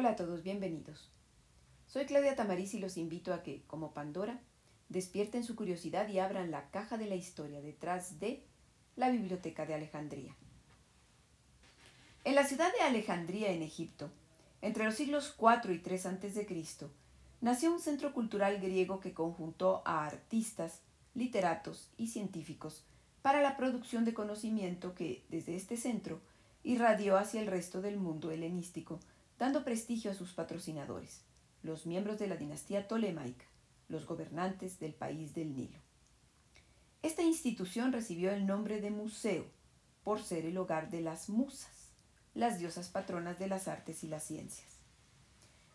Hola a todos, bienvenidos. Soy Claudia Tamariz y los invito a que, como Pandora, despierten su curiosidad y abran la caja de la historia detrás de la Biblioteca de Alejandría. En la ciudad de Alejandría, en Egipto, entre los siglos IV y III a.C., nació un centro cultural griego que conjuntó a artistas, literatos y científicos para la producción de conocimiento que, desde este centro, irradió hacia el resto del mundo helenístico, dando prestigio a sus patrocinadores, los miembros de la dinastía tolemaica, los gobernantes del país del Nilo. Esta institución recibió el nombre de museo por ser el hogar de las musas, las diosas patronas de las artes y las ciencias.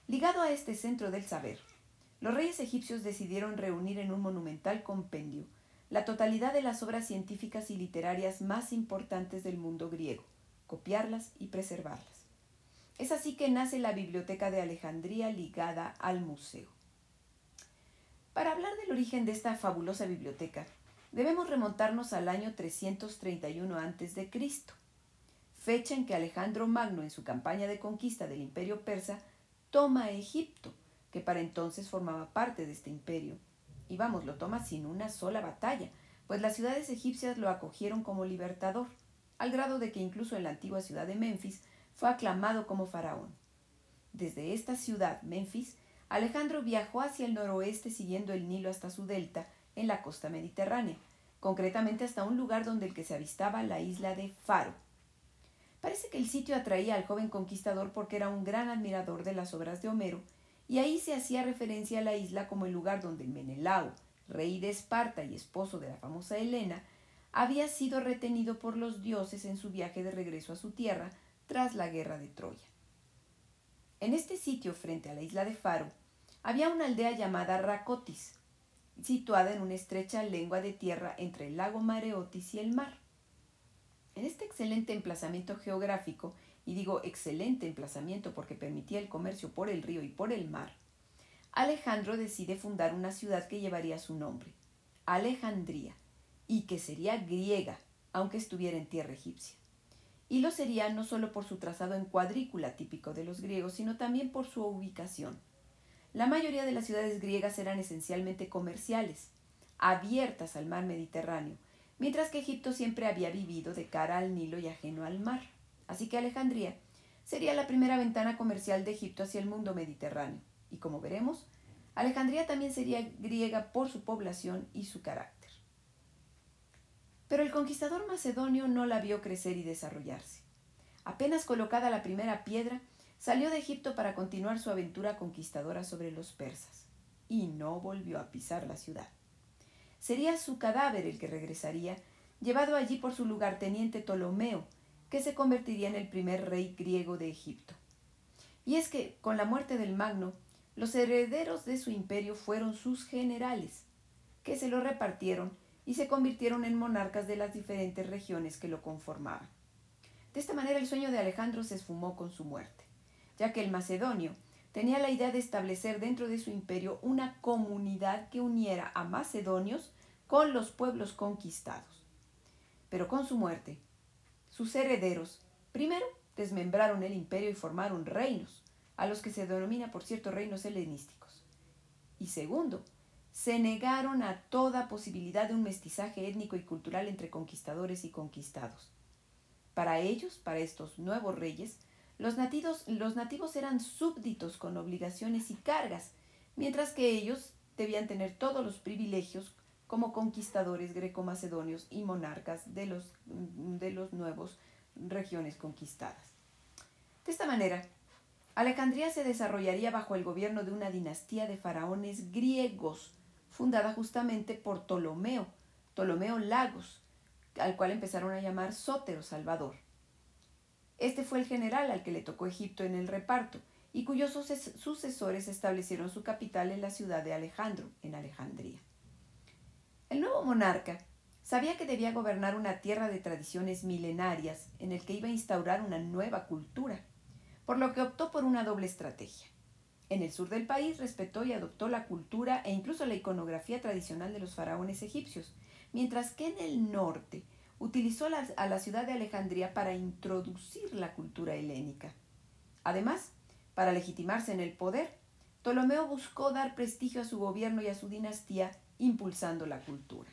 Ligado a este centro del saber, los reyes egipcios decidieron reunir en un monumental compendio la totalidad de las obras científicas y literarias más importantes del mundo griego, copiarlas y preservarlas. Es así que nace la Biblioteca de Alejandría ligada al museo. Para hablar del origen de esta fabulosa biblioteca, debemos remontarnos al año 331 a.C., fecha en que Alejandro Magno en su campaña de conquista del imperio persa toma Egipto, que para entonces formaba parte de este imperio. Y vamos, lo toma sin una sola batalla, pues las ciudades egipcias lo acogieron como libertador, al grado de que incluso en la antigua ciudad de Memphis fue aclamado como faraón. Desde esta ciudad, Memphis, Alejandro viajó hacia el noroeste siguiendo el Nilo hasta su delta, en la costa mediterránea, concretamente hasta un lugar donde el que se avistaba la isla de Faro. Parece que el sitio atraía al joven conquistador porque era un gran admirador de las obras de Homero, y ahí se hacía referencia a la isla como el lugar donde Menelao, rey de Esparta y esposo de la famosa Helena, había sido retenido por los dioses en su viaje de regreso a su tierra tras la guerra de Troya. En este sitio, frente a la isla de Faro, había una aldea llamada Racotis, situada en una estrecha lengua de tierra entre el lago Mareotis y el mar. En este excelente emplazamiento geográfico, y digo excelente emplazamiento porque permitía el comercio por el río y por el mar, Alejandro decide fundar una ciudad que llevaría su nombre, Alejandría, y que sería griega, aunque estuviera en tierra egipcia. Y lo sería no solo por su trazado en cuadrícula típico de los griegos, sino también por su ubicación. La mayoría de las ciudades griegas eran esencialmente comerciales, abiertas al mar Mediterráneo, mientras que Egipto siempre había vivido de cara al Nilo y ajeno al mar. Así que Alejandría sería la primera ventana comercial de Egipto hacia el mundo mediterráneo. Y como veremos, Alejandría también sería griega por su población y su carácter. Pero el conquistador macedonio no la vio crecer y desarrollarse. Apenas colocada la primera piedra, salió de Egipto para continuar su aventura conquistadora sobre los persas, y no volvió a pisar la ciudad. Sería su cadáver el que regresaría, llevado allí por su lugarteniente Ptolomeo, que se convertiría en el primer rey griego de Egipto. Y es que, con la muerte del Magno, los herederos de su imperio fueron sus generales, que se lo repartieron y se convirtieron en monarcas de las diferentes regiones que lo conformaban. De esta manera el sueño de Alejandro se esfumó con su muerte, ya que el macedonio tenía la idea de establecer dentro de su imperio una comunidad que uniera a macedonios con los pueblos conquistados. Pero con su muerte, sus herederos, primero, desmembraron el imperio y formaron reinos, a los que se denomina, por cierto, reinos helenísticos. Y segundo, se negaron a toda posibilidad de un mestizaje étnico y cultural entre conquistadores y conquistados. Para ellos, para estos nuevos reyes, los nativos, eran súbditos con obligaciones y cargas, mientras que ellos debían tener todos los privilegios como conquistadores greco-macedonios y monarcas de los, de los regiones conquistadas. De esta manera, Alejandría se desarrollaría bajo el gobierno de una dinastía de faraones griegos, fundada justamente por Ptolomeo, Ptolomeo Lagos, al cual empezaron a llamar Sótero Salvador. Este fue el general al que le tocó Egipto en el reparto y cuyos sucesores establecieron su capital en la ciudad de Alejandro, en Alejandría. El nuevo monarca sabía que debía gobernar una tierra de tradiciones milenarias en el que iba a instaurar una nueva cultura, por lo que optó por una doble estrategia. En el sur del país respetó y adoptó la cultura e incluso la iconografía tradicional de los faraones egipcios, mientras que en el norte utilizó a la ciudad de Alejandría para introducir la cultura helénica. Además, para legitimarse en el poder, Ptolomeo buscó dar prestigio a su gobierno y a su dinastía, impulsando la cultura.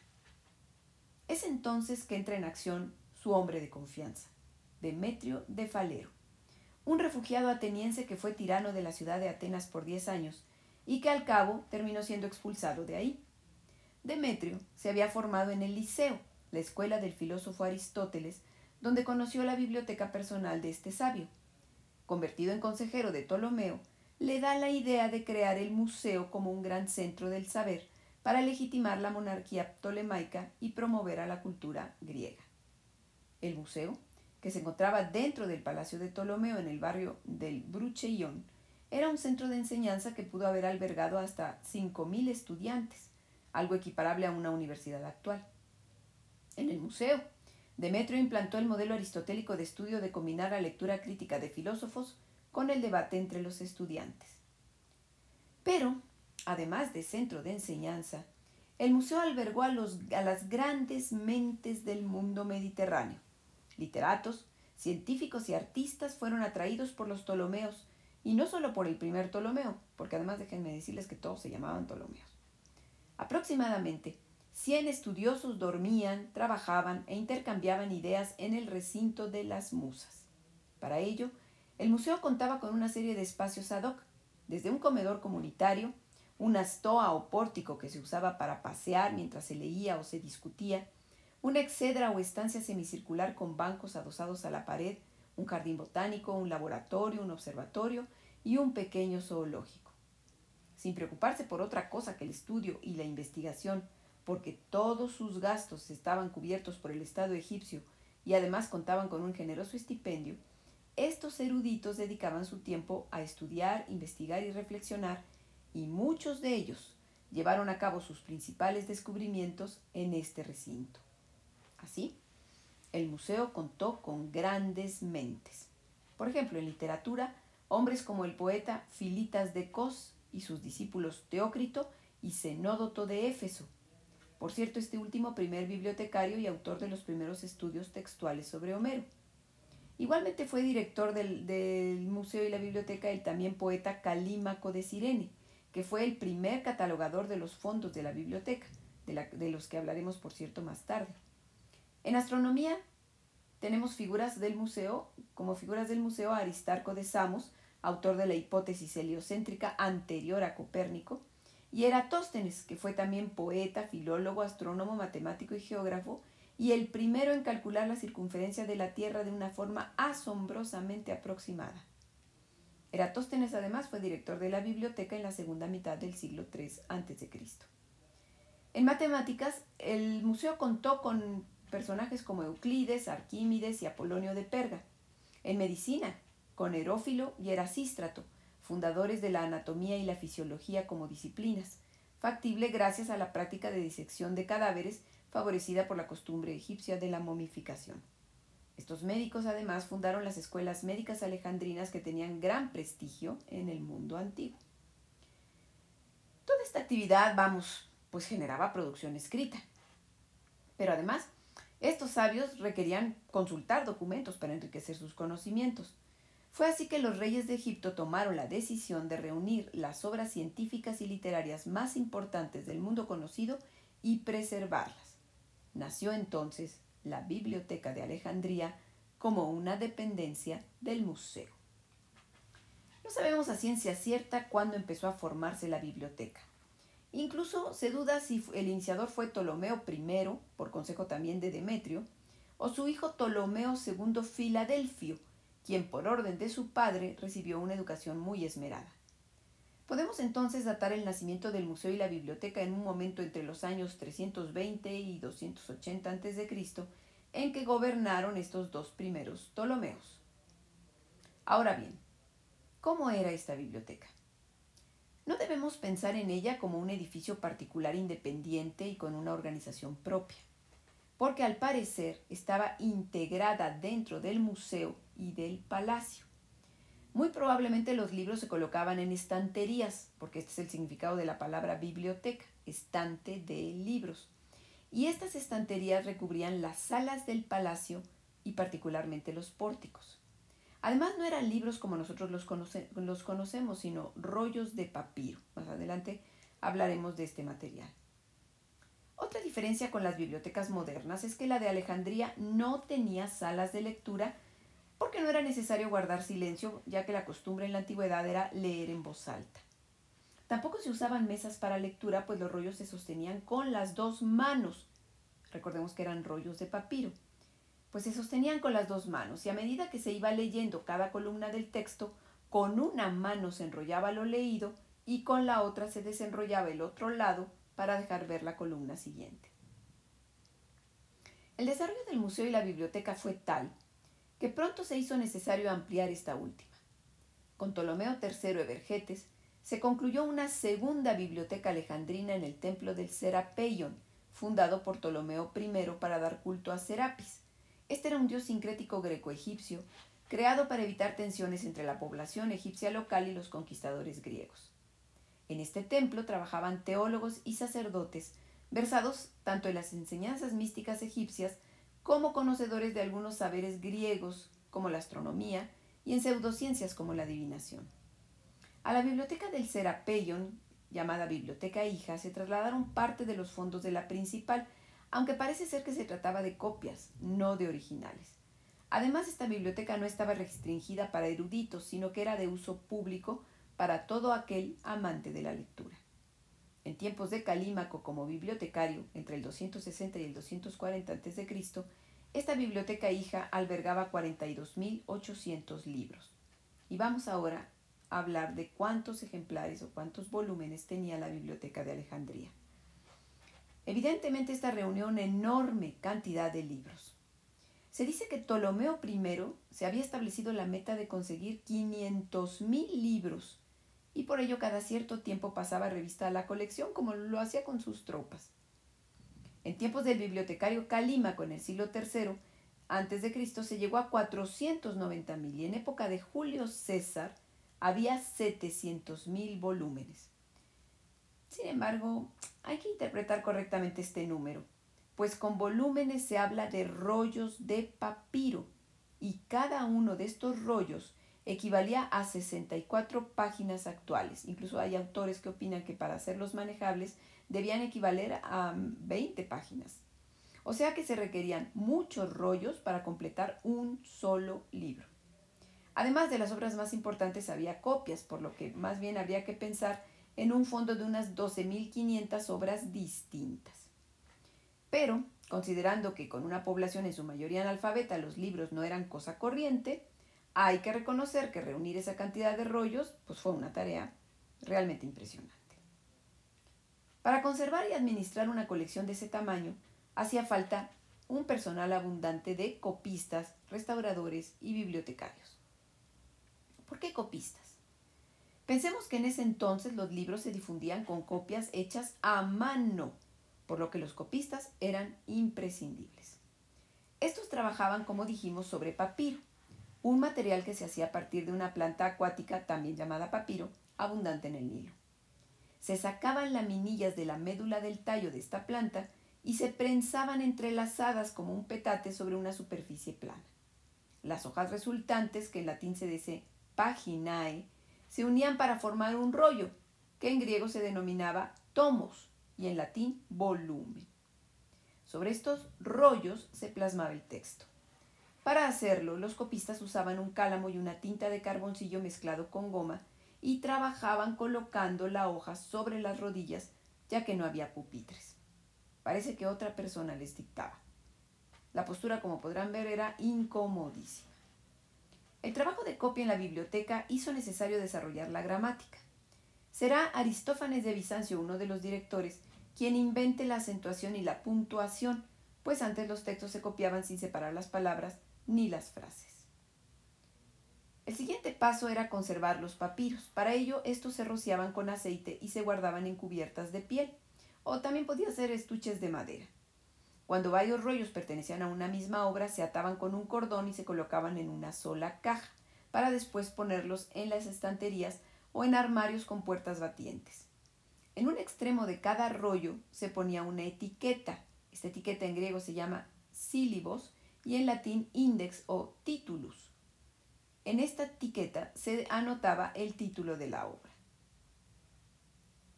Es entonces que entra en acción su hombre de confianza, Demetrio de Falero, un refugiado ateniense que fue tirano de la ciudad de Atenas por diez años y que al cabo terminó siendo expulsado de ahí. Demetrio se había formado en el Liceo, la escuela del filósofo Aristóteles, donde conoció la biblioteca personal de este sabio. Convertido en consejero de Ptolomeo, le da la idea de crear el museo como un gran centro del saber para legitimar la monarquía ptolemaica y promover a la cultura griega. El museo, que se encontraba dentro del palacio de Ptolomeo en el barrio del Brucheion, era un centro de enseñanza que pudo haber albergado hasta 5.000 estudiantes, algo equiparable a una universidad actual. En el museo, Demetrio implantó el modelo aristotélico de estudio de combinar la lectura crítica de filósofos con el debate entre los estudiantes. Pero, además de centro de enseñanza, el museo albergó a, los, a las grandes mentes del mundo mediterráneo. Literatos, científicos y artistas fueron atraídos por los Ptolomeos, y no solo por el primer Ptolomeo, porque además déjenme decirles que todos se llamaban Ptolomeos. Aproximadamente 100 estudiosos dormían, trabajaban e intercambiaban ideas en el recinto de las musas. Para ello, el museo contaba con una serie de espacios ad hoc, desde un comedor comunitario, una stoa o pórtico que se usaba para pasear mientras se leía o se discutía, una excedra o estancia semicircular con bancos adosados a la pared, un jardín botánico, un laboratorio, un observatorio y un pequeño zoológico. Sin preocuparse por otra cosa que el estudio y la investigación, porque todos sus gastos estaban cubiertos por el Estado egipcio y además contaban con un generoso estipendio, estos eruditos dedicaban su tiempo a estudiar, investigar y reflexionar, y muchos de ellos llevaron a cabo sus principales descubrimientos en este recinto. Así, el museo contó con grandes mentes. Por ejemplo, en literatura, hombres como el poeta Filitas de Cos y sus discípulos Teócrito y Zenódoto de Éfeso. Por cierto, este último primer bibliotecario y autor de los primeros estudios textuales sobre Homero. Igualmente fue director del, museo y la biblioteca el también poeta Calímaco de Sirene, que fue el primer catalogador de los fondos de la biblioteca, de, los que hablaremos por cierto más tarde. En astronomía tenemos figuras del museo, como figuras del museo Aristarco de Samos, autor de la hipótesis heliocéntrica anterior a Copérnico, y Eratóstenes, que fue también poeta, filólogo, astrónomo, matemático y geógrafo, y el primero en calcular la circunferencia de la Tierra de una forma asombrosamente aproximada. Eratóstenes además fue director de la biblioteca en la segunda mitad del siglo III a.C. En matemáticas, el museo contó con personajes como Euclides, Arquímedes y Apolonio de Perga. En medicina, con Herófilo y Erasístrato, fundadores de la anatomía y la fisiología como disciplinas, factible gracias a la práctica de disección de cadáveres favorecida por la costumbre egipcia de la momificación. Estos médicos además fundaron las escuelas médicas alejandrinas que tenían gran prestigio en el mundo antiguo. Toda esta actividad, vamos, pues generaba producción escrita. Pero además, estos sabios requerían consultar documentos para enriquecer sus conocimientos. Fue así que los reyes de Egipto tomaron la decisión de reunir las obras científicas y literarias más importantes del mundo conocido y preservarlas. Nació entonces la Biblioteca de Alejandría como una dependencia del museo. No sabemos a ciencia cierta cuándo empezó a formarse la biblioteca. Incluso se duda si el iniciador fue Ptolomeo I, por consejo también de Demetrio, o su hijo Ptolomeo II Filadelfio, quien por orden de su padre recibió una educación muy esmerada. Podemos entonces datar el nacimiento del museo y la biblioteca en un momento entre los años 320 y 280 a.C., en que gobernaron estos dos primeros Ptolomeos. Ahora bien, ¿cómo era esta biblioteca? No debemos pensar en ella como un edificio particular independiente y con una organización propia, porque al parecer estaba integrada dentro del museo y del palacio. Muy probablemente los libros se colocaban en estanterías, porque este es el significado de la palabra biblioteca, estante de libros. Y estas estanterías recubrían las salas del palacio y particularmente los pórticos. Además, no eran libros como nosotros los, los conocemos, sino rollos de papiro. Más adelante hablaremos de este material. Otra diferencia con las bibliotecas modernas es que la de Alejandría no tenía salas de lectura porque no era necesario guardar silencio, ya que la costumbre en la antigüedad era leer en voz alta. Tampoco se usaban mesas para lectura, pues los rollos se sostenían con las dos manos. Recordemos que eran rollos de papiro. Pues se sostenían con las dos manos y a medida que se iba leyendo cada columna del texto, con una mano se enrollaba lo leído y con la otra se desenrollaba el otro lado para dejar ver la columna siguiente. El desarrollo del museo y la biblioteca fue tal que pronto se hizo necesario ampliar esta última. Con Ptolomeo III Evergetes se concluyó una segunda biblioteca alejandrina en el templo del Serapeion, fundado por Ptolomeo I para dar culto a Serapis. Este era un dios sincrético greco-egipcio, creado para evitar tensiones entre la población egipcia local y los conquistadores griegos. En este templo trabajaban teólogos y sacerdotes, versados tanto en las enseñanzas místicas egipcias como conocedores de algunos saberes griegos, como la astronomía, y en pseudociencias como la adivinación. A la biblioteca del Serapeion, llamada Biblioteca Hija, se trasladaron parte de los fondos de la principal, aunque parece ser que se trataba de copias, no de originales. Además, esta biblioteca no estaba restringida para eruditos, sino que era de uso público para todo aquel amante de la lectura. En tiempos de Calímaco como bibliotecario, entre el 260 y el 240 a.C., esta biblioteca hija albergaba 42.800 libros. Y vamos ahora a hablar de cuántos ejemplares o cuántos volúmenes tenía la biblioteca de Alejandría. Evidentemente esta reunió una enorme cantidad de libros. Se dice que Ptolomeo I se había establecido la meta de conseguir 500.000 libros y por ello cada cierto tiempo pasaba revista a la colección como lo hacía con sus tropas. En tiempos del bibliotecario Calímaco en el siglo III antes de Cristo se llegó a 490.000 y en época de Julio César había 700.000 volúmenes. Sin embargo, hay que interpretar correctamente este número, pues con volúmenes se habla de rollos de papiro y cada uno de estos rollos equivalía a 64 páginas actuales. Incluso hay autores que opinan que para hacerlos manejables debían equivaler a 20 páginas. O sea que se requerían muchos rollos para completar un solo libro. Además de las obras más importantes había copias, por lo que más bien habría que pensar en un fondo de unas 12.500 obras distintas. Pero, considerando que con una población en su mayoría analfabeta los libros no eran cosa corriente, hay que reconocer que reunir esa cantidad de rollos pues fue una tarea realmente impresionante. Para conservar y administrar una colección de ese tamaño, hacía falta un personal abundante de copistas, restauradores y bibliotecarios. ¿Por qué copistas? Pensemos que en ese entonces los libros se difundían con copias hechas a mano, por lo que los copistas eran imprescindibles. Estos trabajaban, como dijimos, sobre papiro, un material que se hacía a partir de una planta acuática también llamada papiro, abundante en el Nilo. Se sacaban laminillas de la médula del tallo de esta planta y se prensaban entrelazadas como un petate sobre una superficie plana. Las hojas resultantes, que en latín se dice paginae, se unían para formar un rollo, que en griego se denominaba tomos y en latín volumen. Sobre estos rollos se plasmaba el texto. Para hacerlo, los copistas usaban un cálamo y una tinta de carboncillo mezclado con goma y trabajaban colocando la hoja sobre las rodillas, ya que no había pupitres. Parece que otra persona les dictaba. La postura, como podrán ver, era incomodísima. El trabajo de copia en la biblioteca hizo necesario desarrollar la gramática. Será Aristófanes de Bizancio, uno de los directores, quien invente la acentuación y la puntuación, pues antes los textos se copiaban sin separar las palabras ni las frases. El siguiente paso era conservar los papiros. Para ello, estos se rociaban con aceite y se guardaban en cubiertas de piel, o también podía ser estuches de madera. Cuando varios rollos pertenecían a una misma obra, se ataban con un cordón y se colocaban en una sola caja, para después ponerlos en las estanterías o en armarios con puertas batientes. En un extremo de cada rollo se ponía una etiqueta. Esta etiqueta en griego se llama sílibos y en latín index o titulus. En esta etiqueta se anotaba el título de la obra.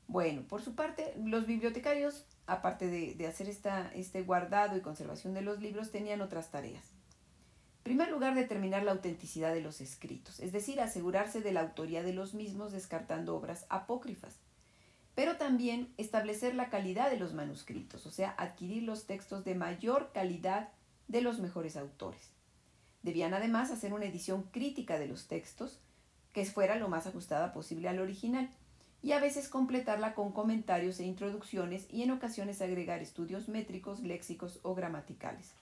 Bueno, por su parte, los bibliotecarios, aparte de, hacer esta, este guardado y conservación de los libros, tenían otras tareas. En primer lugar, determinar la autenticidad de los escritos, es decir, asegurarse de la autoría de los mismos descartando obras apócrifas. Pero también establecer la calidad de los manuscritos, o sea, adquirir los textos de mayor calidad de los mejores autores. Debían además hacer una edición crítica de los textos que fuera lo más ajustada posible al original y a veces completarla con comentarios e introducciones y en ocasiones agregar estudios métricos, léxicos o gramaticales.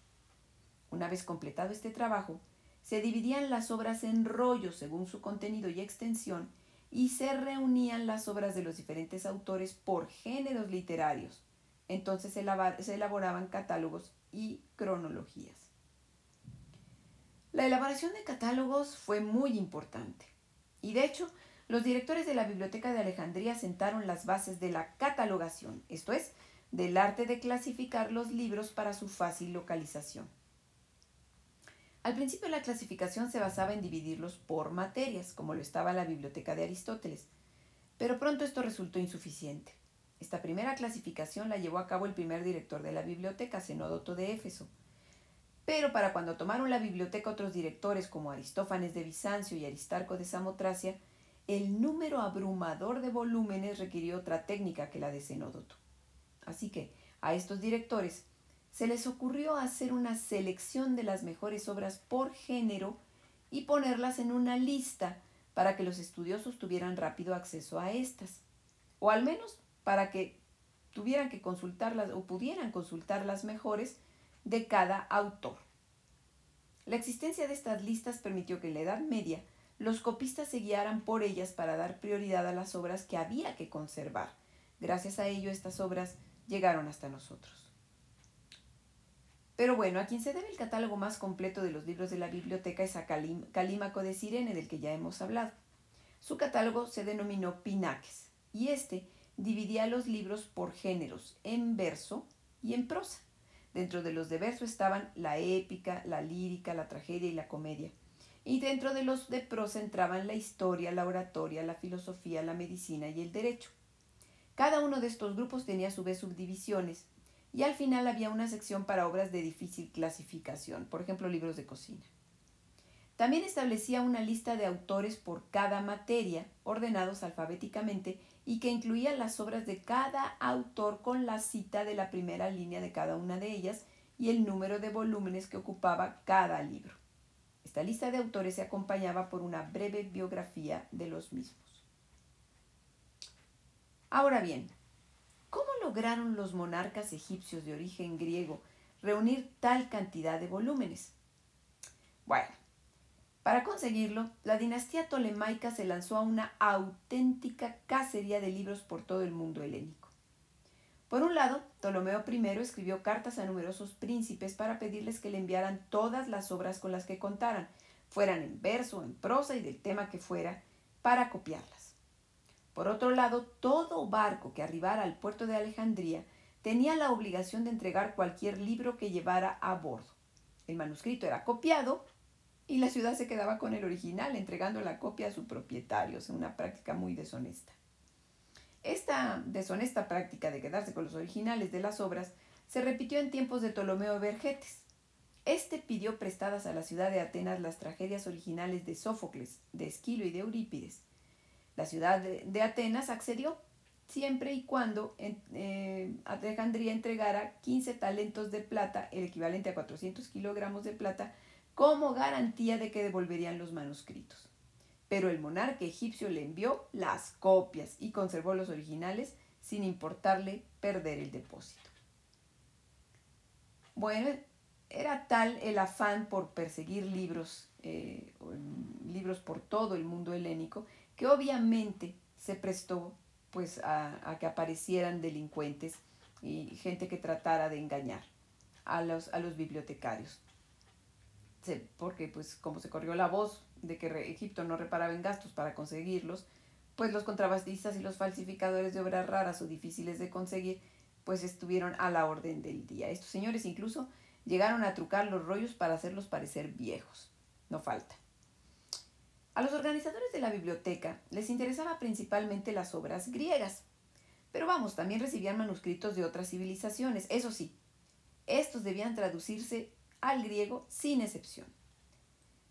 Una vez completado este trabajo, se dividían las obras en rollos según su contenido y extensión y se reunían las obras de los diferentes autores por géneros literarios. Entonces se elaboraban catálogos y cronologías. La elaboración de catálogos fue muy importante y de hecho los directores de la Biblioteca de Alejandría sentaron las bases de la catalogación, esto es, del arte de clasificar los libros para su fácil localización. Al principio la clasificación se basaba en dividirlos por materias, como lo estaba la Biblioteca de Aristóteles, pero pronto esto resultó insuficiente. Esta primera clasificación la llevó a cabo el primer director de la biblioteca, Zenódoto de Éfeso, pero para cuando tomaron la biblioteca otros directores como Aristófanes de Bizancio y Aristarco de Samotracia, el número abrumador de volúmenes requirió otra técnica que la de Zenódoto. Así que a estos directores se les ocurrió hacer una selección de las mejores obras por género y ponerlas en una lista para que los estudiosos tuvieran rápido acceso a estas, o al menos para que tuvieran que consultarlas o pudieran consultar las mejores de cada autor. La existencia de estas listas permitió que en la Edad Media los copistas se guiaran por ellas para dar prioridad a las obras que había que conservar. Gracias a ello estas obras llegaron hasta nosotros. Pero bueno, a quien se debe el catálogo más completo de los libros de la biblioteca es a Calímaco de Sirene, del que ya hemos hablado. Su catálogo se denominó Pinaques, y este dividía los libros por géneros, en verso y en prosa. Dentro de los de verso estaban la épica, la lírica, la tragedia y la comedia. Y dentro de los de prosa entraban la historia, la oratoria, la filosofía, la medicina y el derecho. Cada uno de estos grupos tenía a su vez subdivisiones y al final había una sección para obras de difícil clasificación, por ejemplo libros de cocina. También establecía una lista de autores por cada materia, ordenados alfabéticamente, y que incluía las obras de cada autor con la cita de la primera línea de cada una de ellas y el número de volúmenes que ocupaba cada libro. Esta lista de autores se acompañaba por una breve biografía de los mismos. Ahora bien, ¿cómo lograron los monarcas egipcios de origen griego reunir tal cantidad de volúmenes? Bueno, para conseguirlo, la dinastía tolemaica se lanzó a una auténtica cacería de libros por todo el mundo helénico. Por un lado, Ptolomeo I escribió cartas a numerosos príncipes para pedirles que le enviaran todas las obras con las que contaran, fueran en verso, en prosa y del tema que fuera, para copiarlas. Por otro lado, todo barco que arribara al puerto de Alejandría tenía la obligación de entregar cualquier libro que llevara a bordo. El manuscrito era copiado y la ciudad se quedaba con el original, entregando la copia a su propietario, o una práctica muy deshonesta. Esta deshonesta práctica de quedarse con los originales de las obras se repitió en tiempos de Ptolomeo Vergetes. Este pidió prestadas a la ciudad de Atenas las tragedias originales de Sófocles, de Esquilo y de Eurípides. La ciudad de, Atenas accedió siempre y cuando eh, Alejandría entregara 15 talentos de plata, el equivalente a 400 kilogramos de plata, como garantía de que devolverían los manuscritos. Pero el monarca egipcio le envió las copias y conservó los originales sin importarle perder el depósito. Bueno, era tal el afán por perseguir libros, eh, libros por todo el mundo helénico, que obviamente se prestó pues a, que aparecieran delincuentes y gente que tratara de engañar a los, a los bibliotecarios porque pues como se corrió la voz de que Egipto no reparaba en gastos para conseguirlos, pues los contrabandistas y los falsificadores de obras raras o difíciles de conseguir, pues estuvieron a la orden del día. Estos señores incluso llegaron a trucar los rollos para hacerlos parecer viejos. No falta. A los organizadores de la biblioteca les interesaba principalmente las obras griegas, pero vamos, también recibían manuscritos de otras civilizaciones, eso sí, estos debían traducirse al griego sin excepción.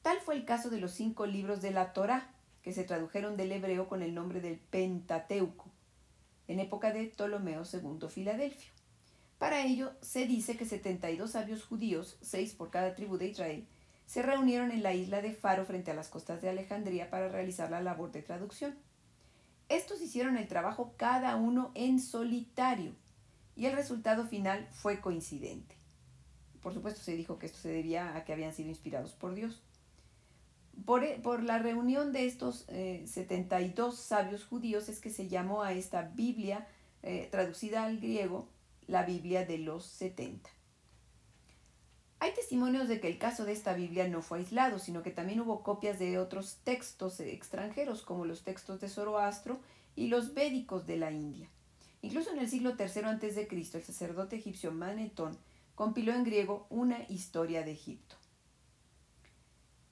Tal fue el caso de los cinco libros de la Torá, que se tradujeron del hebreo con el nombre del Pentateuco, en época de Ptolomeo II Filadelfio. Para ello se dice que 72 sabios judíos, seis por cada tribu de Israel, se reunieron en la isla de Faro frente a las costas de Alejandría para realizar la labor de traducción. Estos hicieron el trabajo cada uno en solitario y el resultado final fue coincidente. Por supuesto se dijo que esto se debía a que habían sido inspirados por Dios. Por, e, la reunión de estos 72 eh, sabios judíos es que se llamó a esta Biblia eh, traducida al griego la Biblia de los 70. Hay testimonios de que el caso de esta Biblia no fue aislado, sino que también hubo copias de otros textos extranjeros, como los textos de Zoroastro y los védicos de la India. Incluso en el siglo III a.C., el sacerdote egipcio Manetón compiló en griego una historia de Egipto.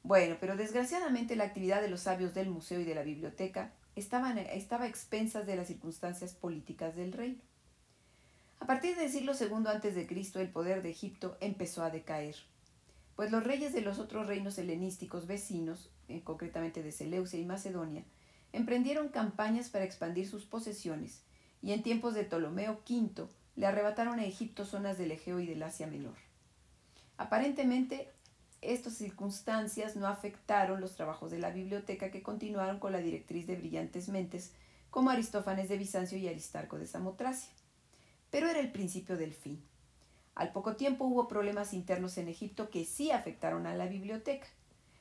Bueno, pero desgraciadamente la actividad de los sabios del museo y de la biblioteca estaban, estaba expensas de las circunstancias políticas del reino. A partir del siglo II a.C., el poder de Egipto empezó a decaer, pues los reyes de los otros reinos helenísticos vecinos, eh, concretamente de Seleucia y Macedonia, emprendieron campañas para expandir sus posesiones, y en tiempos de Ptolomeo V le arrebataron a Egipto zonas del Egeo y del Asia Menor. Aparentemente, estas circunstancias no afectaron los trabajos de la biblioteca que continuaron con la directriz de brillantes mentes como Aristófanes de Bizancio y Aristarco de Samotracia pero era el principio del fin. Al poco tiempo hubo problemas internos en Egipto que sí afectaron a la biblioteca,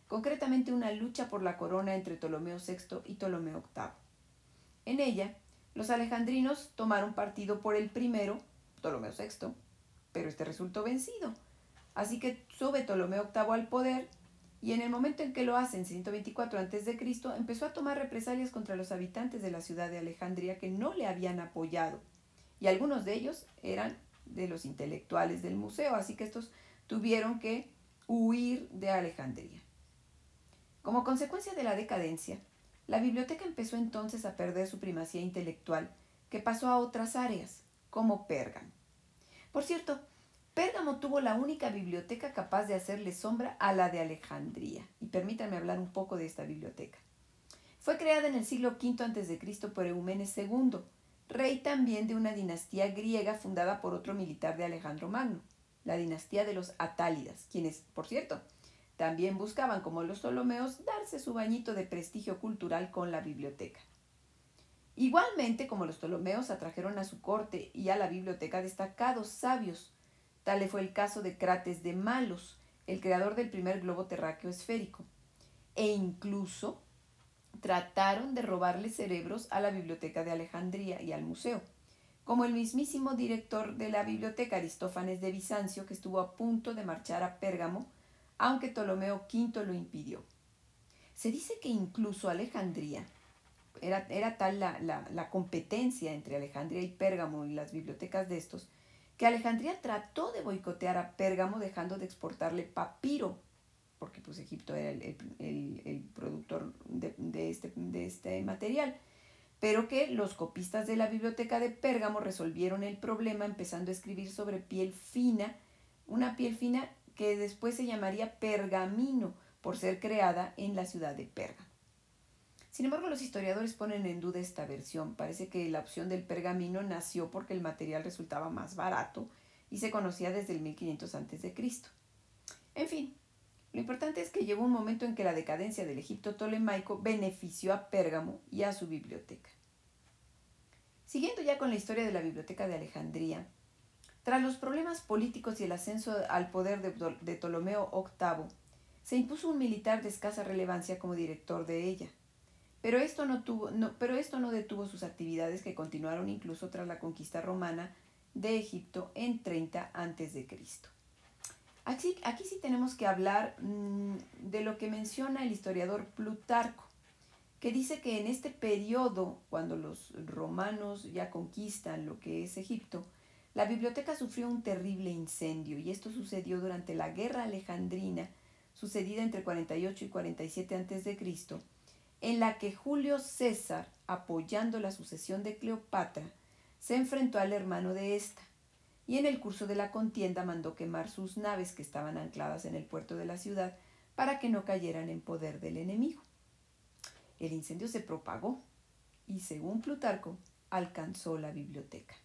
concretamente una lucha por la corona entre Ptolomeo VI y Ptolomeo VIII. En ella, los alejandrinos tomaron partido por el primero, Ptolomeo VI, pero este resultó vencido. Así que sube Ptolomeo VIII al poder y en el momento en que lo hace, en 124 a.C., empezó a tomar represalias contra los habitantes de la ciudad de Alejandría que no le habían apoyado y algunos de ellos eran de los intelectuales del museo, así que estos tuvieron que huir de Alejandría. Como consecuencia de la decadencia, la biblioteca empezó entonces a perder su primacía intelectual, que pasó a otras áreas, como Pérgamo. Por cierto, Pérgamo tuvo la única biblioteca capaz de hacerle sombra a la de Alejandría, y permítanme hablar un poco de esta biblioteca. Fue creada en el siglo V a.C. por Eumenes II, rey también de una dinastía griega fundada por otro militar de Alejandro Magno, la dinastía de los Atálidas, quienes, por cierto, también buscaban, como los Ptolomeos, darse su bañito de prestigio cultural con la biblioteca. Igualmente, como los Ptolomeos atrajeron a su corte y a la biblioteca destacados sabios, tal fue el caso de Crates de Malos, el creador del primer globo terráqueo esférico, e incluso trataron de robarle cerebros a la Biblioteca de Alejandría y al museo, como el mismísimo director de la biblioteca Aristófanes de Bizancio, que estuvo a punto de marchar a Pérgamo, aunque Ptolomeo V lo impidió. Se dice que incluso Alejandría, era, era tal la, la competencia entre Alejandría y Pérgamo y las bibliotecas de estos, que Alejandría trató de boicotear a Pérgamo dejando de exportarle papiro porque pues Egipto era el, productor de, este, de este material, pero que los copistas de la biblioteca de Pérgamo resolvieron el problema empezando a escribir sobre piel fina, una piel fina que después se llamaría pergamino por ser creada en la ciudad de Pérgamo. Sin embargo, los historiadores ponen en duda esta versión. Parece que la opción del pergamino nació porque el material resultaba más barato y se conocía desde el 1500 a.C. En fin, lo importante es que llegó un momento en que la decadencia del Egipto tolemaico benefició a Pérgamo y a su biblioteca. Siguiendo ya con la historia de la biblioteca de Alejandría, tras los problemas políticos y el ascenso al poder de, Ptolomeo VIII, se impuso un militar de escasa relevancia como director de ella. Pero esto no, tuvo, pero esto no detuvo sus actividades que continuaron incluso tras la conquista romana de Egipto en 30 a.C. Aquí, sí tenemos que hablar mm, de lo que menciona el historiador Plutarco, que dice que en este periodo, cuando los romanos ya conquistan lo que es Egipto, la biblioteca sufrió un terrible incendio y esto sucedió durante la Guerra Alejandrina, sucedida entre 48 y 47 a.C., en la que Julio César, apoyando la sucesión de Cleopatra, se enfrentó al hermano de ésta, y en el curso de la contienda mandó quemar sus naves que estaban ancladas en el puerto de la ciudad para que no cayeran en poder del enemigo. El incendio se propagó y, según Plutarco, alcanzó la biblioteca.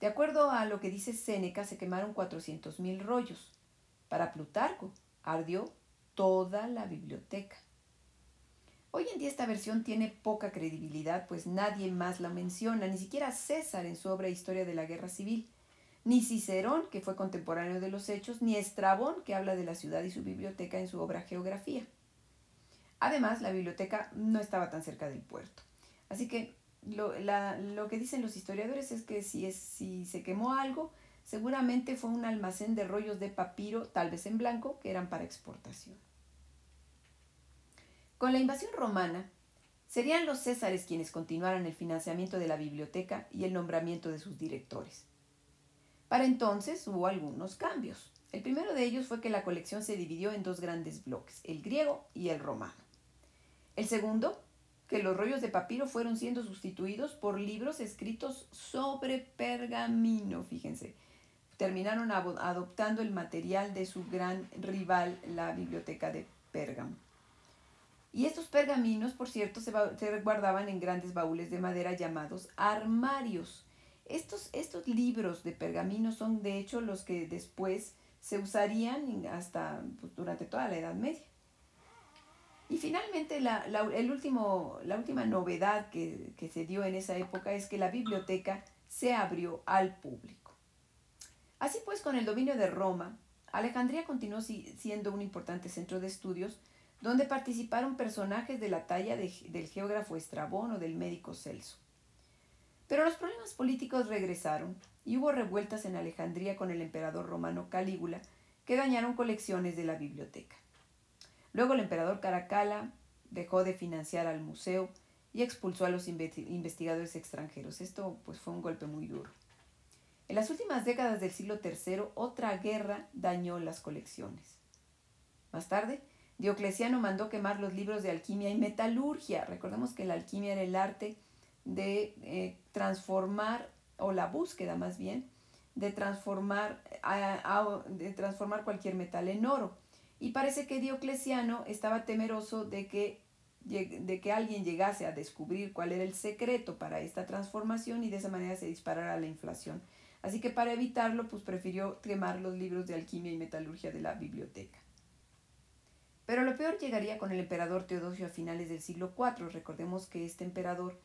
De acuerdo a lo que dice Séneca, se quemaron 400.000 rollos. Para Plutarco, ardió toda la biblioteca. Hoy en día esta versión tiene poca credibilidad, pues nadie más la menciona, ni siquiera César en su obra Historia de la Guerra Civil, ni Cicerón, que fue contemporáneo de los hechos, ni Estrabón, que habla de la ciudad y su biblioteca en su obra Geografía. Además, la biblioteca no estaba tan cerca del puerto. Así que lo, que dicen los historiadores es que si se quemó algo, seguramente fue un almacén de rollos de papiro, tal vez en blanco, que eran para exportación. Con la invasión romana, serían los césares quienes continuaran el financiamiento de la biblioteca y el nombramiento de sus directores. Para entonces hubo algunos cambios. El primero de ellos fue que la colección se dividió en dos grandes bloques, el griego y el romano. El segundo, que los rollos de papiro fueron siendo sustituidos por libros escritos sobre pergamino, fíjense. Terminaron adoptando el material de su gran rival, la biblioteca de Pérgamo. Y estos pergaminos, por cierto, se, guardaban en grandes baúles de madera llamados armarios. Estos, estos libros de pergaminos son de hecho los que después se usarían hasta pues, durante toda la Edad Media. Y finalmente la, el último, la última novedad que, que se dio en esa época es que la biblioteca se abrió al público. Así pues, con el dominio de Roma, Alejandría continuó siendo un importante centro de estudios donde participaron personajes de la talla del geógrafo Estrabón o del médico Celso. Pero los problemas políticos regresaron y hubo revueltas en Alejandría con el emperador romano Calígula que dañaron colecciones de la biblioteca. Luego el emperador Caracalla dejó de financiar al museo y expulsó a los investigadores extranjeros. Esto pues fue un golpe muy duro. En las últimas décadas del siglo III, otra guerra dañó las colecciones. Más tarde, Diocleciano mandó quemar los libros de alquimia y metalurgia. Recordemos que la alquimia era el arte de eh, transformar, o la búsqueda más bien, de transformar, de transformar cualquier metal en oro. Y parece que Diocleciano estaba temeroso de que, de que alguien llegase a descubrir cuál era el secreto para esta transformación y de esa manera se disparara la inflación. Así que para evitarlo, pues prefirió quemar los libros de alquimia y metalurgia de la biblioteca. Pero lo peor llegaría con el emperador Teodosio a finales del siglo IV. Recordemos que este emperador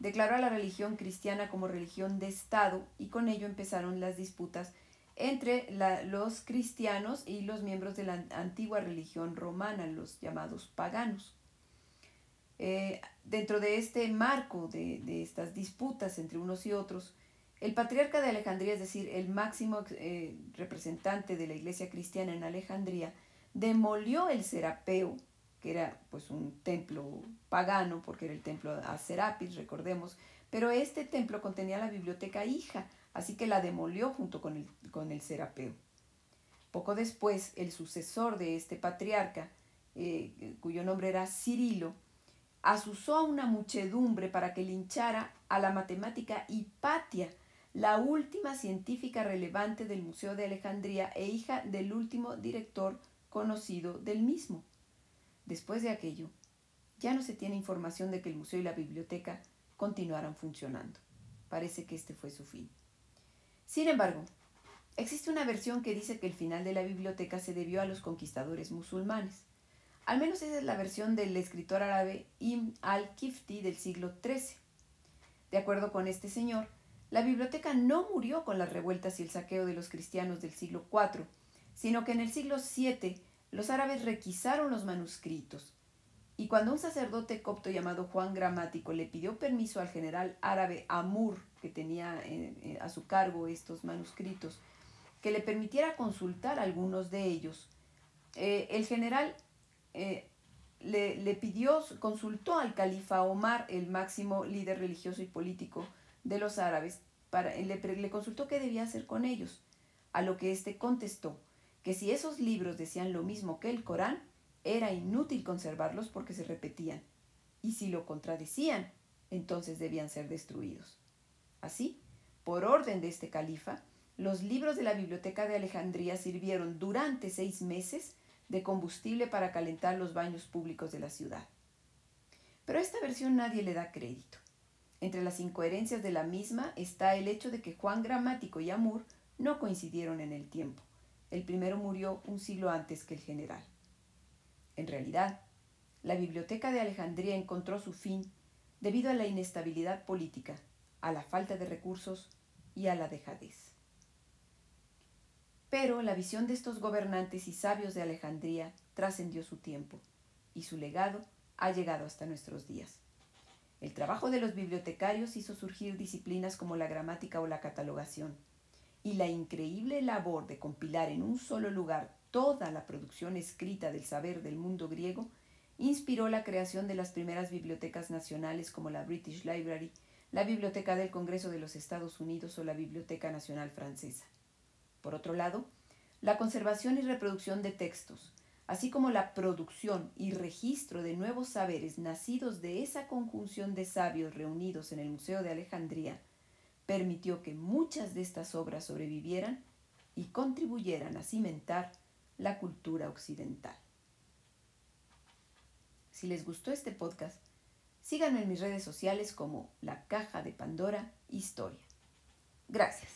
declaró a la religión cristiana como religión de Estado y con ello empezaron las disputas entre los cristianos y los miembros de la antigua religión romana, los llamados paganos. Eh, dentro de este marco de, estas disputas entre unos y otros, el patriarca de Alejandría, es decir, el máximo eh, representante de la iglesia cristiana en Alejandría, demolió el Serapeo, que era pues un templo pagano, porque era el templo a Serapis, recordemos, pero este templo contenía la biblioteca hija, así que la demolió junto con el, con el Serapeo. Poco después, el sucesor de este patriarca, eh, cuyo nombre era Cirilo, asusó a una muchedumbre para que linchara a la matemática Hipatia, la última científica relevante del Museo de Alejandría e hija del último director conocido del mismo. Después de aquello, ya no se tiene información de que el museo y la biblioteca continuaran funcionando. Parece que este fue su fin. Sin embargo, existe una versión que dice que el final de la biblioteca se debió a los conquistadores musulmanes. Al menos esa es la versión del escritor árabe Ibn al-Kifti del siglo XIII. De acuerdo con este señor, la biblioteca no murió con las revueltas y el saqueo de los cristianos del siglo IV, sino que en el siglo VII los árabes requisaron los manuscritos. Y cuando un sacerdote copto llamado Juan Gramático le pidió permiso al general árabe Amur, que tenía eh, eh, a su cargo estos manuscritos, que le permitiera consultar algunos de ellos, eh, el general le, pidió, consultó al califa Omar, el máximo líder religioso y político de los árabes, para, le, le consultó qué debía hacer con ellos, a lo que éste contestó, que si esos libros decían lo mismo que el Corán, era inútil conservarlos porque se repetían y si lo contradecían, entonces debían ser destruidos. Así, por orden de este califa, los libros de la Biblioteca de Alejandría sirvieron durante seis meses de combustible para calentar los baños públicos de la ciudad. Pero a esta versión nadie le da crédito. Entre las incoherencias de la misma está el hecho de que Juan Gramático y Amur no coincidieron en el tiempo. El primero murió un siglo antes que el general. En realidad, la Biblioteca de Alejandría encontró su fin debido a la inestabilidad política, a la falta de recursos y a la dejadez. Pero la visión de estos gobernantes y sabios de Alejandría trascendió su tiempo y su legado ha llegado hasta nuestros días. El trabajo de los bibliotecarios hizo surgir disciplinas como la gramática o la catalogación, y la increíble labor de compilar en un solo lugar toda la producción escrita del saber del mundo griego inspiró la creación de las primeras bibliotecas nacionales como la British Library, la Biblioteca del Congreso de los Estados Unidos o la Biblioteca Nacional Francesa. Por otro lado, la conservación y reproducción de textos, así como la producción y registro de nuevos saberes nacidos de esa conjunción de sabios reunidos en el Museo de Alejandría, permitió que muchas de estas obras sobrevivieran y contribuyeran a cimentar la cultura occidental. Si les gustó este podcast, síganme en mis redes sociales como La Caja de Pandora Historia. Gracias.